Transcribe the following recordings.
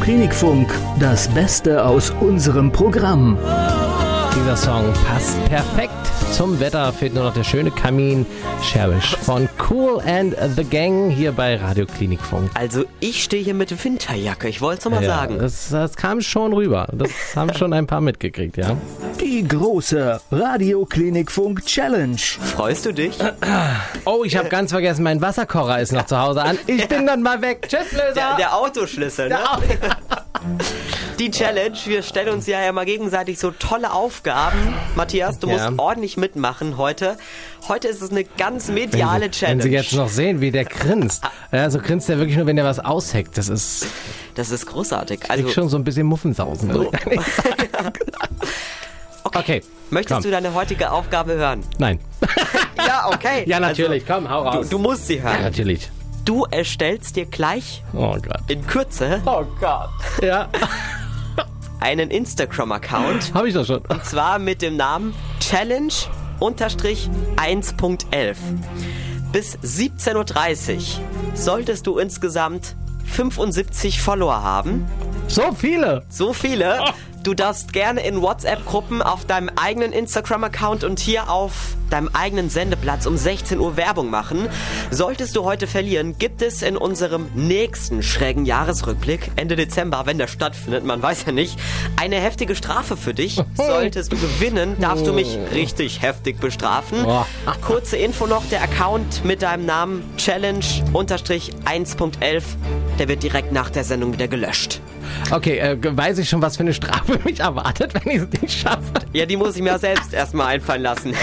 Klinikfunk, das Beste aus unserem Programm. Dieser Song passt perfekt zum Wetter. Fehlt nur noch der schöne Kamin. Cherish von Cool and the Gang hier bei Radio Klinikfunk. Also ich stehe hier mit Winterjacke, ich wollte es nochmal Ja, sagen. Das, das kam schon rüber. Das haben schon ein paar mitgekriegt, ja. Die große Radioklinikfunk Challenge. Freust du dich? Oh, ich habe ganz vergessen, mein Wasserkocher ist noch zu Hause an. Ich bin dann mal weg. Tschüss, Löser. Der, der Autoschlüssel, ne? Die Challenge, wir stellen uns ja immer gegenseitig so tolle Aufgaben. Matthias, du Ja. musst ordentlich mitmachen heute. Heute ist es eine ganz mediale wenn, Sie, Challenge. wenn Sie jetzt noch sehen, wie der grinst. Ja, so grinst er wirklich nur, wenn er was ausheckt. Das ist das ist großartig. ich Also, schon so ein bisschen Muffensausen. drin. Okay, möchtest komm. du deine heutige Aufgabe hören? Nein. Ja, okay. Ja, natürlich. Also, Komm, hau du, raus. du musst sie ja, hören. natürlich. Du erstellst dir gleich Oh Gott. in Kürze Oh Gott. Ja, einen Instagram-Account. habe ich doch schon. Und zwar mit dem Namen Challenge-1.11. Bis 17.30 Uhr solltest du insgesamt 75 Follower haben. So viele. So viele. Du darfst gerne in WhatsApp-Gruppen auf deinem eigenen Instagram-Account und hier auf deinem eigenen Sendeplatz um 16 Uhr Werbung machen. Solltest du heute verlieren, gibt es in unserem nächsten schrägen Jahresrückblick, Ende Dezember, wenn der stattfindet, man weiß ja nicht, eine heftige Strafe für dich. Solltest du gewinnen, darfst du mich richtig heftig bestrafen. Oh. Kurze Info noch, der Account mit deinem Namen Challenge-1.11, der wird direkt nach der Sendung wieder gelöscht. Okay, äh, weiß ich schon, was für eine Strafe mich erwartet, wenn ich es nicht schaffe? Ja, die muss ich mir selbst erstmal einfallen lassen.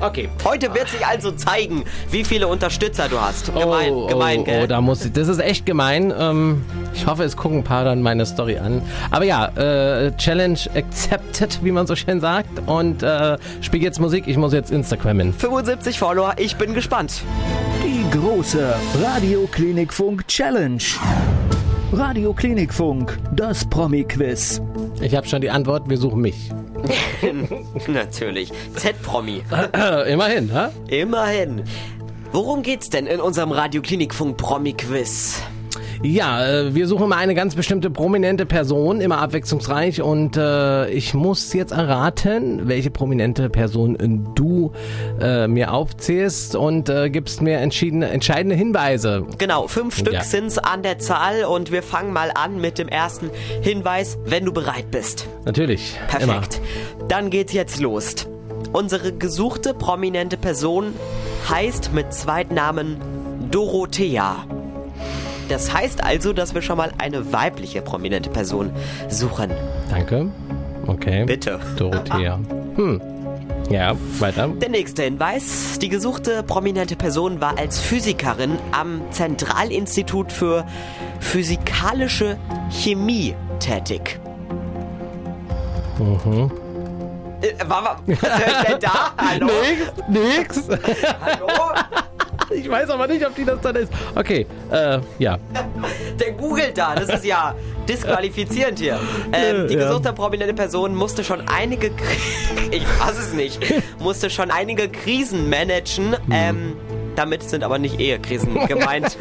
Okay. Heute wird sich also zeigen, wie viele Unterstützer du hast. Gemein, oh, gemein, oh, gell? oh, da muss ich, das ist echt gemein. Ähm, ich hoffe, es gucken ein paar dann meine Story an. Aber ja, äh, Challenge accepted, wie man so schön sagt. Und äh, spiel jetzt Musik. Ich muss jetzt Instagrammen. 75 Follower, ich bin gespannt. Die große Radioklinikfunk Challenge. Radioklinikfunk, das Promi-Quiz. Ich habe schon die Antwort. Wir suchen mich. Natürlich. Z-Promi. Immerhin, ha? Immerhin. Worum geht's denn in unserem Radioklinikfunk Promi-Quiz? Ja, äh, wir suchen mal eine ganz bestimmte prominente Person, immer abwechslungsreich. Und äh, ich muss jetzt erraten, welche prominente Person du äh, mir aufzählst und äh, gibst mir entschiedene, entscheidende Hinweise. Genau, fünf Stück Ja. sind's an der Zahl und wir fangen mal an mit dem ersten Hinweis, wenn du bereit bist. Natürlich. Perfekt. Dann geht's jetzt los. Unsere gesuchte prominente Person heißt mit Zweitnamen Dorothea. Das heißt also, dass wir schon mal eine weibliche prominente Person suchen. Danke. Okay. Bitte. Dorothea. Hm. Ja, weiter. Der nächste Hinweis. Die gesuchte prominente Person war als Physikerin am Zentralinstitut für physikalische Chemie tätig. Mhm. Äh, war, war, was ich denn da? Hallo? Nix. Hallo? Ich weiß aber nicht, ob die das dann ist. Okay, äh, ja. Der googelt da, das ist ja disqualifizierend hier. Ähm, die Ja. gesuchte prominente Person musste schon einige, ich weiß es nicht, musste schon einige Krisen managen. Ähm, damit sind aber nicht Ehekrisen gemeint.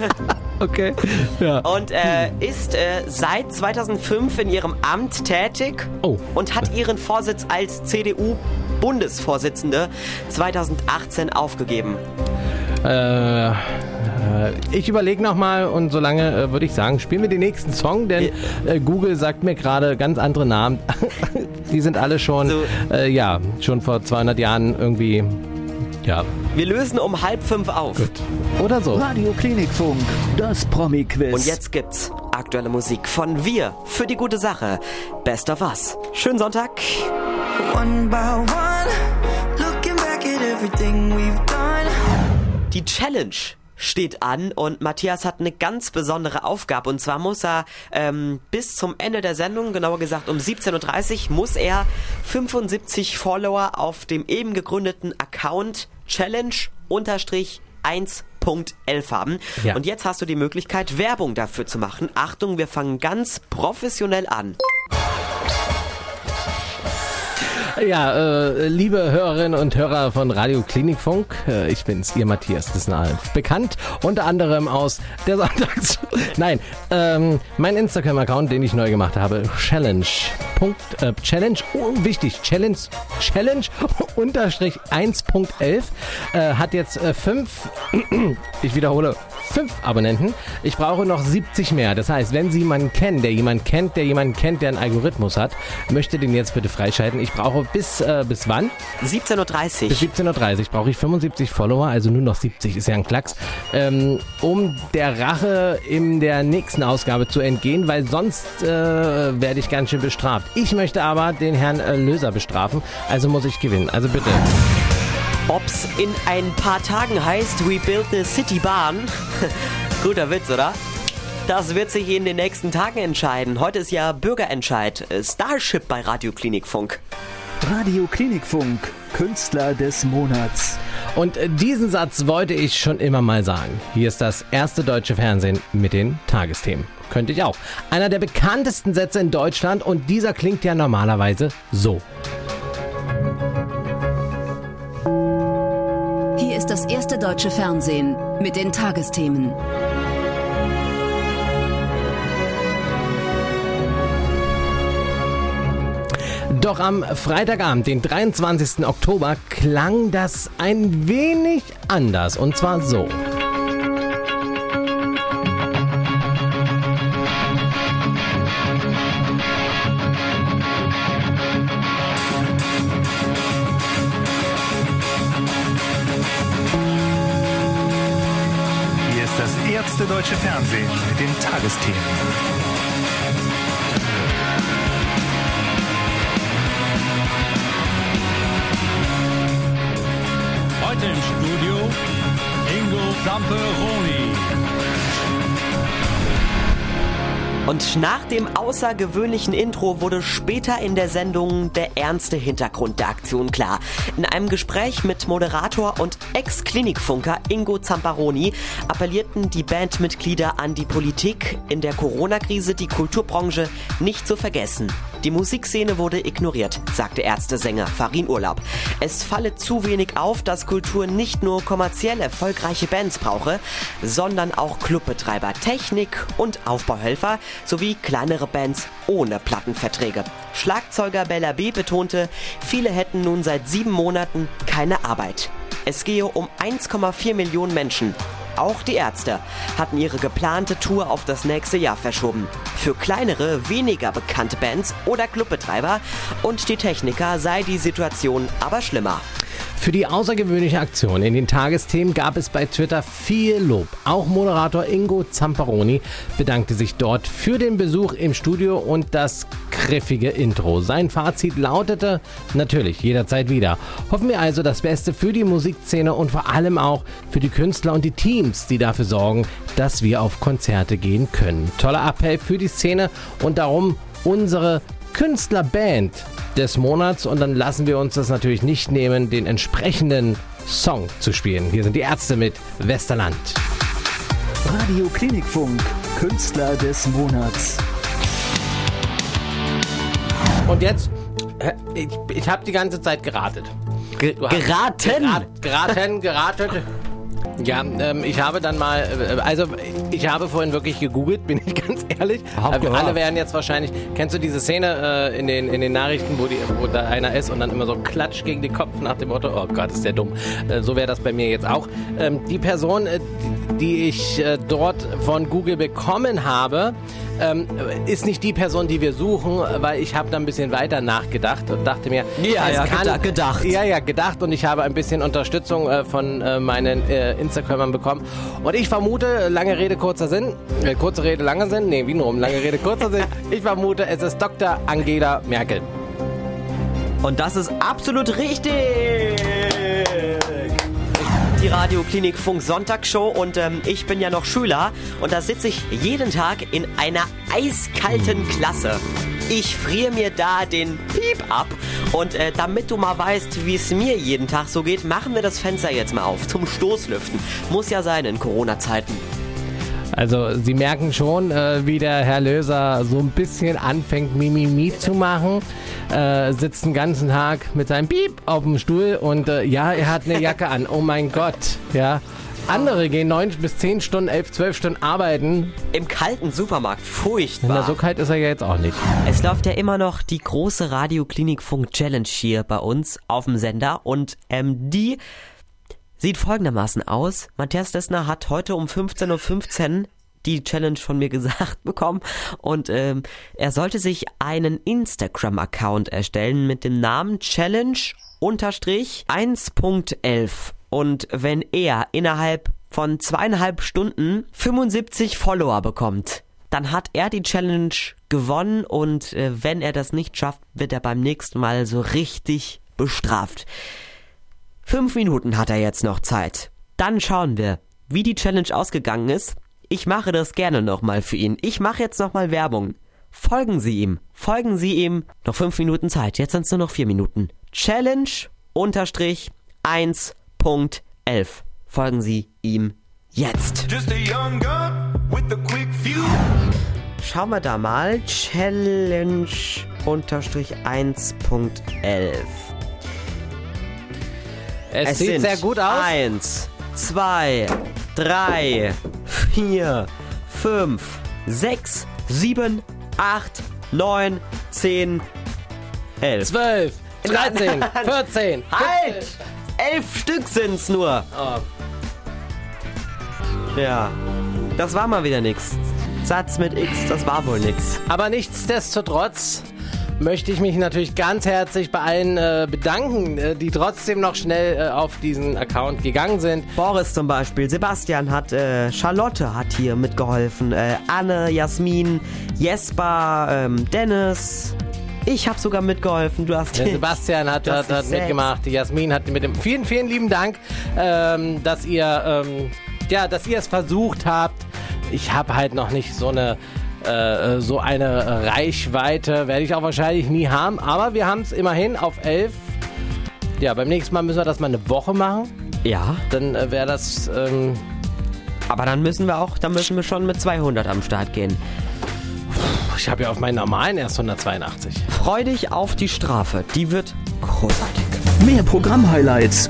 Okay. Ja. Und äh, ist äh, seit 2005 in ihrem Amt tätig Oh. und hat ihren Vorsitz als CDU-Bundesvorsitzende 2018 aufgegeben. Äh, äh, ich überlege nochmal und solange äh, würde ich sagen, spielen wir den nächsten Song, denn äh, Google sagt mir gerade ganz andere Namen. Die sind alle schon, So. äh, ja, schon vor 200 Jahren irgendwie, ja, Wir lösen um halb fünf auf. oder so. Radioklinikfunk, das Promi-Quiz. Und jetzt gibt's aktuelle Musik von Wir für die gute Sache. Best of Us. Schönen Sonntag. One by one, looking back at everything we've done. Die Challenge steht an und Matthias hat eine ganz besondere Aufgabe und zwar muss er ähm, bis zum Ende der Sendung, genauer gesagt um 17.30 Uhr, muss er 75 Follower auf dem eben gegründeten Account Challenge unterstrich 1.11 haben. Ja. Und jetzt hast du die Möglichkeit, Werbung dafür zu machen. Achtung, wir fangen ganz professionell an. Ja, äh, liebe Hörerinnen und Hörer von Radio Klinikfunk, äh, ich bin's, ihr Matthias Dissenal. Bekannt unter anderem aus der Sonntags... Nein, ähm, mein Instagram-Account, den ich neu gemacht habe, Challenge. Punkt, äh, Challenge, oh, wichtig, Challenge, Challenge unterstrich 1.11 äh, hat jetzt äh, fünf, ich wiederhole, fünf Abonnenten. Ich brauche noch 70 mehr. Das heißt, wenn Sie jemanden kennen, der jemanden kennt, der jemanden kennt, der einen Algorithmus hat, möchte den jetzt bitte freischalten. Ich brauche bis, äh, bis wann? 17.30 Uhr. Bis 17.30 Uhr brauche ich 75 Follower, also nur noch 70, ist ja ein Klacks, ähm, um der Rache in der nächsten Ausgabe zu entgehen, weil sonst äh, werde ich ganz schön bestraft. Ich möchte aber den Herrn äh, Löser bestrafen, also muss ich gewinnen. Also bitte. Ob's in ein paar Tagen heißt We Build the City Bahn. Guter Witz, oder? Das wird sich in den nächsten Tagen entscheiden. Heute ist ja Bürgerentscheid. Starship bei Radio Klinikfunk. Radio Klinikfunk, Künstler des Monats. Und äh, diesen Satz wollte ich schon immer mal sagen. Hier ist das erste deutsche Fernsehen mit den Tagesthemen. Könnte ich auch. Einer der bekanntesten Sätze in Deutschland und dieser klingt ja normalerweise so. Deutsche Fernsehen mit den Tagesthemen. Doch am Freitagabend, den 23. Oktober, klang das ein wenig anders. Und zwar so. Erste deutsche Fernsehen mit den Tagesthemen. Heute im Studio Ingo Zamperoni. Und nach dem außergewöhnlichen Intro wurde später in der Sendung der ernste Hintergrund der Aktion klar. In einem Gespräch mit Moderator und Ex-Klinikfunker Ingo Zamparoni appellierten die Bandmitglieder an die Politik, in der Corona-Krise die Kulturbranche nicht zu vergessen. Die Musikszene wurde ignoriert, sagte Ärztesänger Farin Urlaub. Es falle zu wenig auf, dass Kultur nicht nur kommerziell erfolgreiche Bands brauche, sondern auch Clubbetreiber, Technik und Aufbauhelfer sowie kleinere Bands ohne Plattenverträge. Schlagzeuger Bella B betonte, viele hätten nun seit sieben Monaten keine Arbeit. Es gehe um 1,4 Millionen Menschen. Auch die Ärzte hatten ihre geplante Tour auf das nächste Jahr verschoben. Für kleinere, weniger bekannte Bands oder Clubbetreiber und die Techniker sei die Situation aber schlimmer. Für die außergewöhnliche Aktion in den Tagesthemen gab es bei Twitter viel Lob. Auch Moderator Ingo Zamperoni bedankte sich dort für den Besuch im Studio und das griffige Intro. Sein Fazit lautete natürlich jederzeit wieder. Hoffen wir also das Beste für die Musikszene und vor allem auch für die Künstler und die Teams, die dafür sorgen, dass wir auf Konzerte gehen können. Toller Appell für die Szene und darum unsere Künstlerband des Monats und dann lassen wir uns das natürlich nicht nehmen, den entsprechenden Song zu spielen. Hier sind die Ärzte mit Westerland. Radio Klinikfunk, Künstler des Monats. Und jetzt, äh, ich, ich habe die ganze Zeit geratet. Ge Du geraten! Gerat, geraten, geratet. Ja, ähm, ich habe dann mal, äh, also ich habe vorhin wirklich gegoogelt, bin ich ganz ehrlich. Äh, alle werden jetzt wahrscheinlich, kennst du diese Szene äh, in, den, in den Nachrichten, wo, die, wo da einer ist und dann immer so klatsch gegen den Kopf nach dem Motto, oh Gott, ist der dumm. Äh, so wäre das bei mir jetzt auch. Ähm, die Person, die, ich dort von Google bekommen habe, ähm, ist nicht die Person, die wir suchen, weil ich habe da ein bisschen weiter nachgedacht und dachte mir, Ja, ja, kann, geda- gedacht. Ja, ja, gedacht und ich habe ein bisschen Unterstützung äh, von äh, meinen äh, Instagramern bekommen. Und ich vermute, lange Rede, kurzer Sinn, äh, kurze Rede, langer Sinn, nee, wie nur um lange Rede, kurzer Sinn. Ich vermute, es ist Dr. Angela Merkel. Und das ist absolut richtig! Radioklinik Funk Sonntagsshow und ähm, ich bin ja noch Schüler und da sitze ich jeden Tag in einer eiskalten Klasse. Ich friere mir da den Piep ab und äh, damit du mal weißt, wie es mir jeden Tag so geht, machen wir das Fenster jetzt mal auf zum Stoßlüften. Muss ja sein in Corona-Zeiten. Also Sie merken schon, äh, wie der Herr Löser so ein bisschen anfängt, Mimimi zu machen. Äh, sitzt den ganzen Tag mit seinem Piep auf dem Stuhl und äh, ja, er hat eine Jacke an. Oh mein Gott, ja. Andere gehen neun bis zehn Stunden, elf, zwölf Stunden arbeiten. Im kalten Supermarkt. Furchtbar. Na, so kalt ist er ja jetzt auch nicht. Es läuft ja immer noch die große Radioklinikfunk-Challenge hier bei uns auf dem Sender und ähm, die sieht folgendermaßen aus. Matthias Dessner hat heute um 15.15 Uhr die Challenge von mir gesagt bekommen und ähm, er sollte sich einen Instagram-Account erstellen mit dem Namen Challenge unterstrich 1.11 und wenn er innerhalb von zweieinhalb Stunden 75 Follower bekommt, dann hat er die Challenge gewonnen und äh, wenn er das nicht schafft, wird er beim nächsten Mal so richtig bestraft. Fünf Minuten hat er jetzt noch Zeit. Dann schauen wir, wie die Challenge ausgegangen ist. Ich mache das gerne nochmal für ihn. Ich mache jetzt nochmal Werbung. Folgen Sie ihm. Folgen Sie ihm. Noch fünf Minuten Zeit. Jetzt sind es nur noch vier Minuten. Challenge unterstrich 1.11. Folgen Sie ihm jetzt. Schauen wir da mal. Challenge unterstrich 1.11. Es, sieht sind sehr gut aus. Eins, zwei, drei, vier, fünf, sechs, sieben, acht, neun, zehn, elf. 12, 13, 14. Halt! Elf Stück sind's nur. Oh. Ja, das war mal wieder nix. Satz mit X, das war wohl nix. Aber nichtsdestotrotz möchte ich mich natürlich ganz herzlich bei allen äh, bedanken, äh, die trotzdem noch schnell äh, auf diesen Account gegangen sind. Boris zum Beispiel, Sebastian hat, äh, Charlotte hat hier mitgeholfen, äh, Anne, Jasmin, Jesper, ähm, Dennis. Ich habe sogar mitgeholfen. Du hast Sebastian hat, hat, hat mitgemacht, Jasmin hat mit dem. Vielen, vielen lieben Dank, ähm, dass ihr, ähm, ja, dass ihr es versucht habt. Ich habe halt noch nicht so eine äh, so eine Reichweite, werde ich auch wahrscheinlich nie haben. Aber wir haben es immerhin auf 11. Ja, beim nächsten Mal müssen wir das mal eine Woche machen. Ja, Dann äh, wäre das. Ähm, aber dann müssen wir auch, dann müssen wir schon mit 200 am Start gehen. ich habe ja auf meinen normalen erst 182. Freu dich auf die Strafe. Die wird großartig. Mehr Programm-Highlights